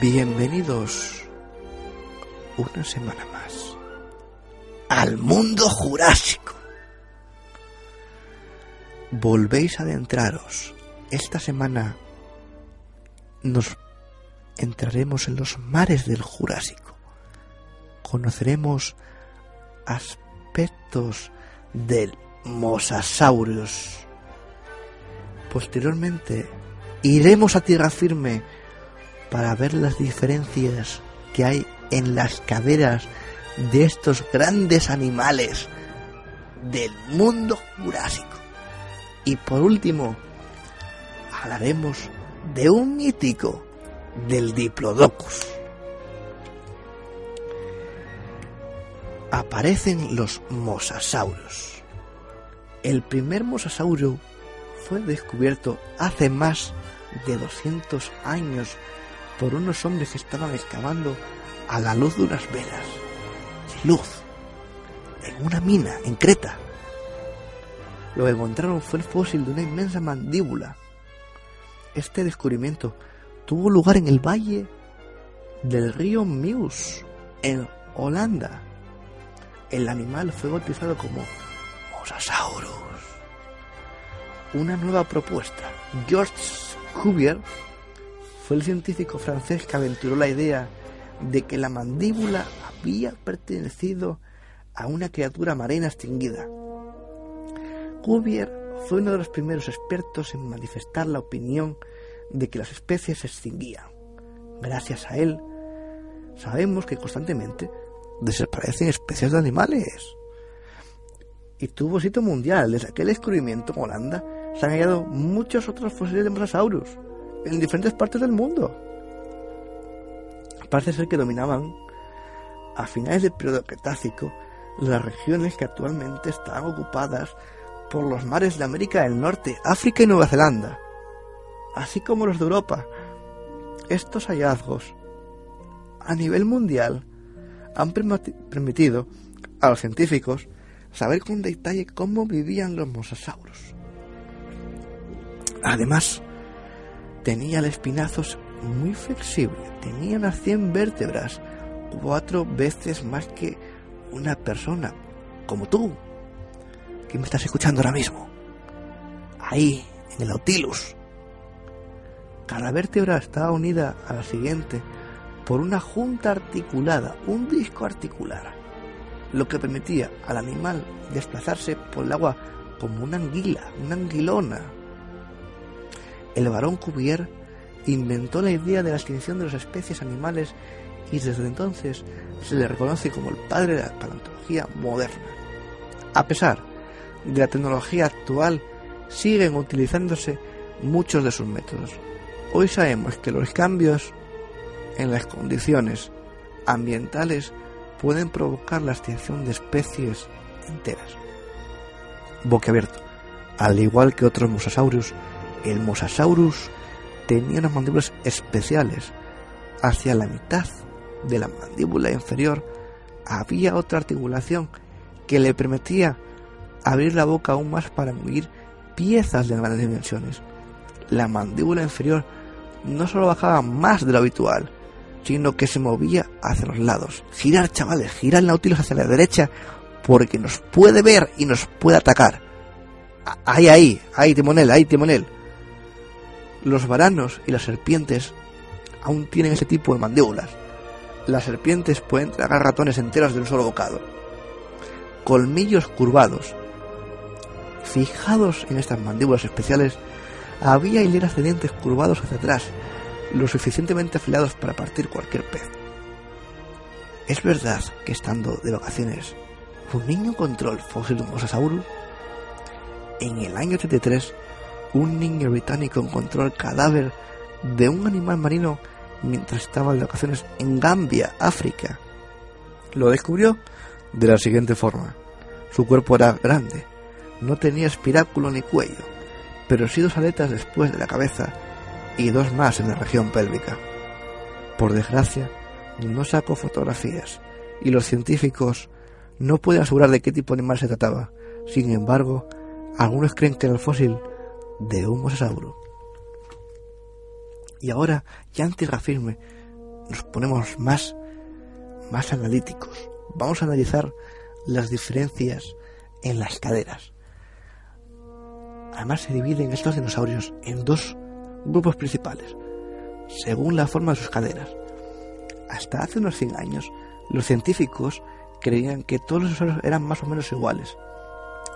Bienvenidos una semana más al mundo jurásico. Volvéis a adentraros. Esta semana nos entraremos en los mares del Jurásico. Conoceremos aspectos del Mosasaurus. Posteriormente iremos a tierra firme para ver las diferencias que hay en las caderas de estos grandes animales del mundo jurásico. Y por último, hablaremos de un mítico del Diplodocus. Aparecen los mosasauros. El primer mosasaurio fue descubierto hace más de 200 años por unos hombres que estaban excavando a la luz de unas velas, sin luz, en una mina en Creta. Lo que encontraron fue el fósil de una inmensa mandíbula. Este descubrimiento tuvo lugar en el valle del río Meuse, en Holanda. El animal fue bautizado como Mosasaurus. Una nueva propuesta. George Cuvier fue el científico francés que aventuró la idea de que la mandíbula había pertenecido a una criatura marina extinguida. Cuvier fue uno de los primeros expertos en manifestar la opinión de que las especies se extinguían. Gracias a él, sabemos que constantemente desaparecen especies de animales. Y tuvo sitio mundial. Desde aquel descubrimiento en Holanda se han hallado muchos otros fósiles de mosasaurus en diferentes partes del mundo. Parece ser que dominaban a finales del periodo Cretácico las regiones que actualmente están ocupadas por los mares de América del Norte, África y Nueva Zelanda, así como los de Europa. Estos hallazgos a nivel mundial han permitido a los científicos saber con detalle cómo vivían los mosasauros. Además, tenía el espinazo muy flexible, tenía unas 100 vértebras, cuatro veces más que una persona, como tú, que me estás escuchando ahora mismo. Ahí, en el Nautilus. Cada vértebra estaba unida a la siguiente por una junta articulada, un disco articular, lo que permitía al animal desplazarse por el agua como una anguila, una anguilona, el barón Cuvier inventó la idea de la extinción de las especies animales y desde entonces se le reconoce como el padre de la paleontología moderna. A pesar de la tecnología actual, siguen utilizándose muchos de sus métodos. Hoy sabemos que los cambios en las condiciones ambientales pueden provocar la extinción de especies enteras. Boquiabierto. Al igual que otros mosasaurios, el Mosasaurus tenía unas mandíbulas especiales. Hacia la mitad de la mandíbula inferior había otra articulación que le permitía abrir la boca aún más para engullir piezas de grandes dimensiones. La mandíbula inferior no solo bajaba más de lo habitual, sino que se movía hacia los lados. Girar, chavales, girar Nautilus hacia la derecha porque nos puede ver y nos puede atacar. Ahí, ahí, ahí, timonel, ahí, timonel los varanos y las serpientes aún tienen ese tipo de mandíbulas. Las serpientes pueden tragar ratones enteros de un solo bocado. Colmillos curvados. Fijados en estas mandíbulas especiales, había hileras de dientes curvados hacia atrás, lo suficientemente afilados para partir cualquier pez. Es verdad que estando de vacaciones, un niño encontró el fósil de un. En el año 83 un niño británico encontró el cadáver de un animal marino mientras estaba de vacaciones en Gambia, África. Lo descubrió de la siguiente forma. Su cuerpo era grande, no tenía espiráculo ni cuello, pero sí dos aletas después de la cabeza y dos más en la región pélvica. Por desgracia, no sacó fotografías y los científicos no pueden asegurar de qué tipo de animal se trataba. Sin embargo, algunos creen que el fósil de un mosasauro. Y ahora, ya en tierra firme, nos ponemos más, más analíticos. Vamos a analizar las diferencias en las caderas. Además se dividen estos dinosaurios en dos grupos principales, según la forma de sus caderas. Hasta hace unos 100 años, los científicos creían que todos los dinosaurios eran más o menos iguales.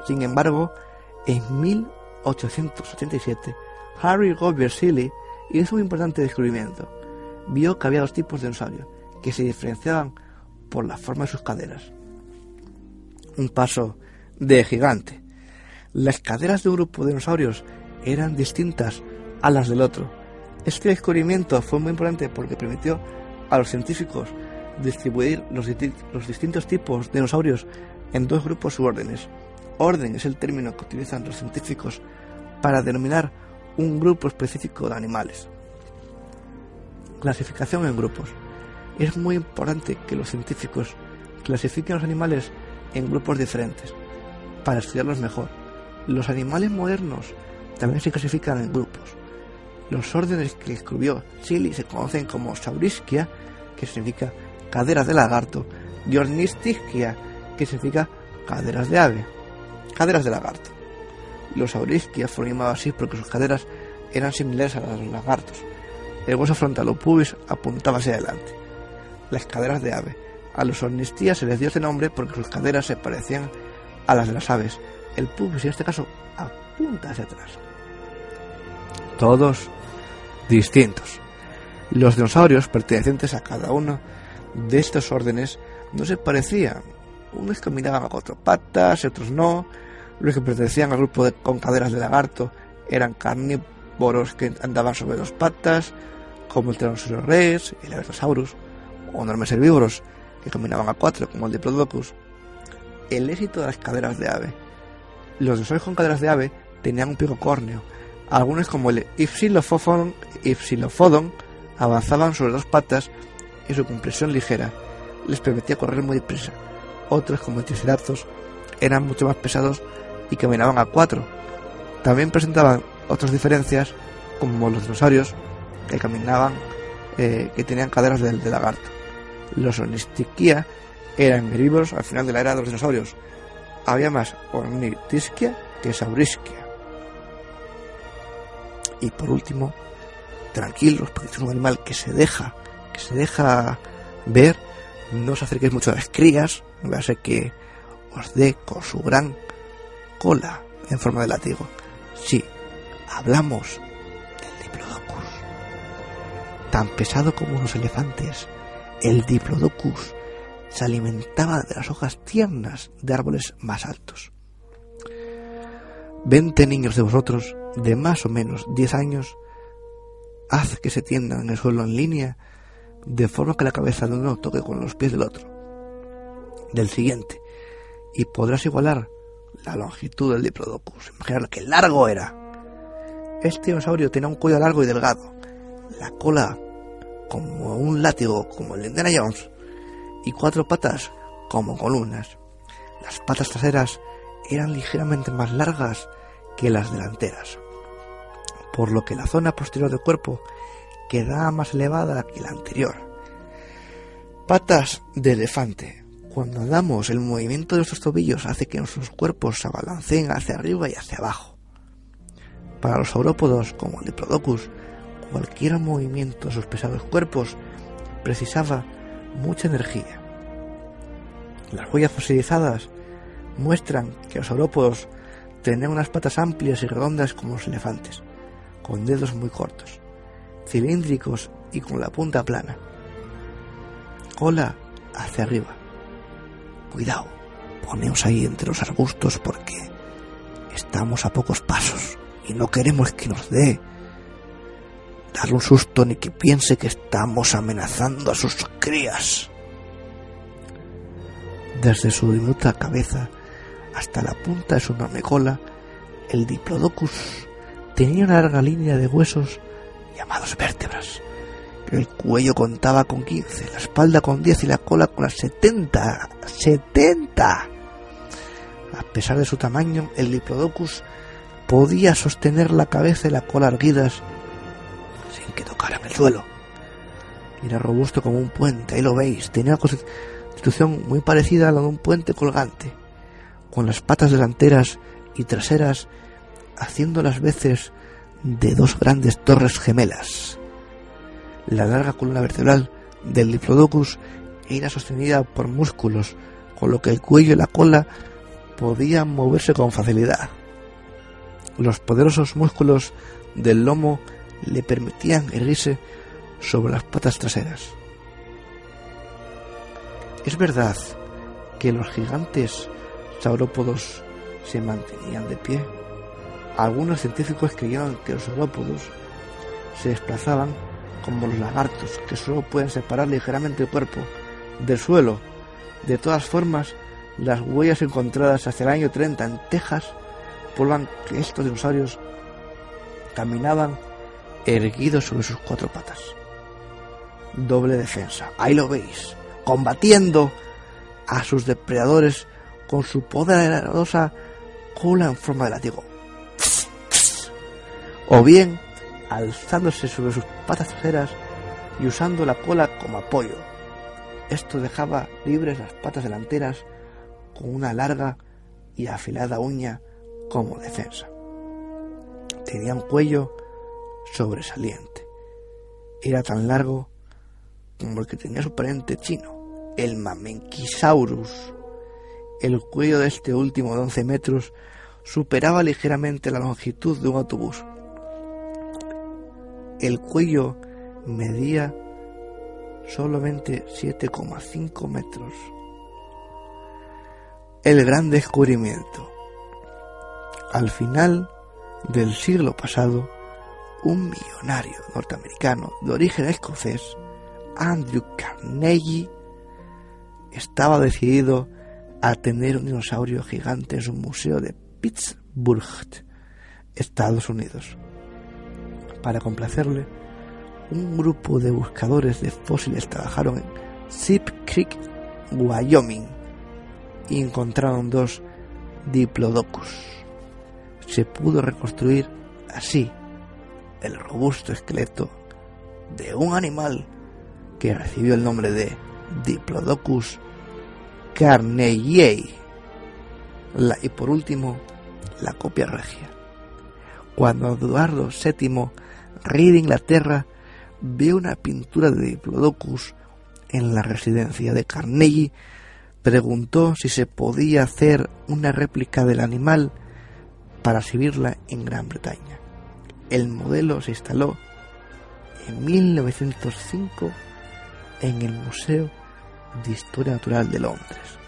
Sin embargo, en 1887, Harry Gobier Seeley hizo un importante descubrimiento. Vio que había dos tipos de dinosaurios, que se diferenciaban por la forma de sus caderas. Un paso de gigante. Las caderas de un grupo de dinosaurios eran distintas a las del otro. Este descubrimiento fue muy importante porque permitió a los científicos distribuir los, los distintos tipos de dinosaurios en dos grupos u órdenes. Orden es el término que utilizan los científicos para denominar un grupo específico de animales. Clasificación en grupos. Es muy importante que los científicos clasifiquen los animales en grupos diferentes para estudiarlos mejor. Los animales modernos también se clasifican en grupos. Los órdenes que escribió Chili se conocen como Saurischia, que significa caderas de lagarto, y Ornistischia, que significa caderas de ave, caderas de lagarto. Los Saurischia fueron llamados así porque sus caderas eran similares a las de los lagartos. El hueso frontal o pubis apuntaba hacia adelante. Las caderas de ave. A los Ornistia se les dio este nombre porque sus caderas se parecían a las de las aves. El pubis en este caso apunta hacia atrás. Todos distintos. Los dinosaurios pertenecientes a cada uno de estos órdenes no se parecían. Unos caminaban a cuatro patas, otros no. Los que pertenecían al grupo de, con caderas de lagarto eran carnívoros que andaban sobre dos patas, como el Tyrannosaurus rex el Albertosaurus, o enormes herbívoros que caminaban a cuatro, como el Diplodocus. El éxito de las caderas de ave. Los dinosaurios con caderas de ave tenían un pico córneo. Algunos, como el Ipsilophodon, avanzaban sobre dos patas y su compresión ligera les permitía correr muy deprisa. Otros, como el Triceratops, eran mucho más pesados y caminaban a cuatro. También presentaban otras diferencias, como los dinosaurios, que caminaban, eh, que tenían caderas de, de lagarto. Los Ornistiquia eran herbívoros al final de la era de los dinosaurios. Había más Ornitisquia que Saurisquia. Y por último, tranquilos, porque es un animal que se deja, que se deja ver, no os acerquéis mucho a las crías, no a ser que os dé con su gran cola en forma de látigo. Sí, hablamos del Diplodocus. Tan pesado como unos elefantes, el Diplodocus se alimentaba de las hojas tiernas de árboles más altos. Veinte niños de vosotros, de más o menos diez años, haz que se tiendan en el suelo en línea, de forma que la cabeza de uno toque con los pies del otro, del siguiente, y podrás igualar la longitud del Diplodocus. Imaginar qué largo era. Este dinosaurio tenía un cuello largo y delgado, la cola como un látigo como el de Indiana Jones y cuatro patas como columnas. Las patas traseras eran ligeramente más largas que las delanteras, por lo que la zona posterior del cuerpo quedaba más elevada que la anterior. Patas de elefante. Cuando damos el movimiento de nuestros tobillos hace que nuestros cuerpos se abalanceen hacia arriba y hacia abajo. Para los saurópodos, como el Diplodocus, cualquier movimiento de sus pesados cuerpos precisaba mucha energía. Las huellas fosilizadas muestran que los saurópodos tenían unas patas amplias y redondas como los elefantes, con dedos muy cortos, cilíndricos y con la punta plana. Cola hacia arriba. Cuidado, poneos ahí entre los arbustos porque estamos a pocos pasos y no queremos que nos dé darle un susto ni que piense que estamos amenazando a sus crías. Desde su diminuta cabeza hasta la punta de su enorme cola, el Diplodocus tenía una larga línea de huesos llamados vértebras. El cuello contaba con 15, la espalda con 10 y la cola con las 70. ¡70! A pesar de su tamaño, el Diplodocus podía sostener la cabeza y la cola erguidas sin que tocaran el suelo. Era robusto como un puente, ahí lo veis. Tenía una constitución muy parecida a la de un puente colgante, con las patas delanteras y traseras haciendo las veces de dos grandes torres gemelas. La larga columna vertebral del Diplodocus era sostenida por músculos, con lo que el cuello y la cola podían moverse con facilidad. Los poderosos músculos del lomo le permitían erguirse sobre las patas traseras. Es verdad que los gigantes saurópodos se mantenían de pie. Algunos científicos creían que los saurópodos se desplazaban como los lagartos, que solo pueden separar ligeramente el cuerpo del suelo. De todas formas, las huellas encontradas hacia el año 30 en Texas prueban que estos dinosaurios caminaban erguidos sobre sus cuatro patas. Doble defensa, ahí lo veis, combatiendo a sus depredadores con su poderosa cola en forma de látigo. O bien alzándose sobre sus patas traseras y usando la cola como apoyo. Esto dejaba libres las patas delanteras con una larga y afilada uña como defensa. Tenía un cuello sobresaliente. Era tan largo como el que tenía su pariente chino, el Mamenquisaurus. El cuello de este último de 11 metros superaba ligeramente la longitud de un autobús. El cuello medía solamente 7,5 metros. El gran descubrimiento. Al final del siglo pasado, un millonario norteamericano de origen escocés, Andrew Carnegie, estaba decidido a tener un dinosaurio gigante en su museo de Pittsburgh, Estados Unidos. Para complacerle, un grupo de buscadores de fósiles trabajaron en Zip Creek, Wyoming, y encontraron dos Diplodocus. Se pudo reconstruir así el robusto esqueleto de un animal que recibió el nombre de Diplodocus carnegiei. y por último, la copia regia. Cuando Eduardo VII, rey de Inglaterra, vio una pintura de Diplodocus en la residencia de Carnegie, preguntó si se podía hacer una réplica del animal para exhibirla en Gran Bretaña. El modelo se instaló en 1905 en el Museo de Historia Natural de Londres.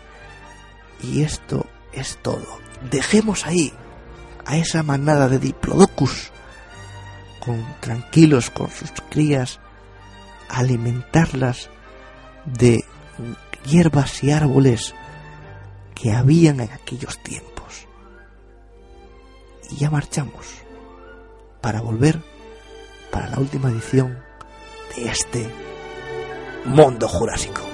Y esto es todo. Dejemos ahí a esa manada de Diplodocus tranquilos con sus crías, alimentarlas de hierbas y árboles que habían en aquellos tiempos. Y ya marchamos para volver para la última edición de este Mundo Jurásico.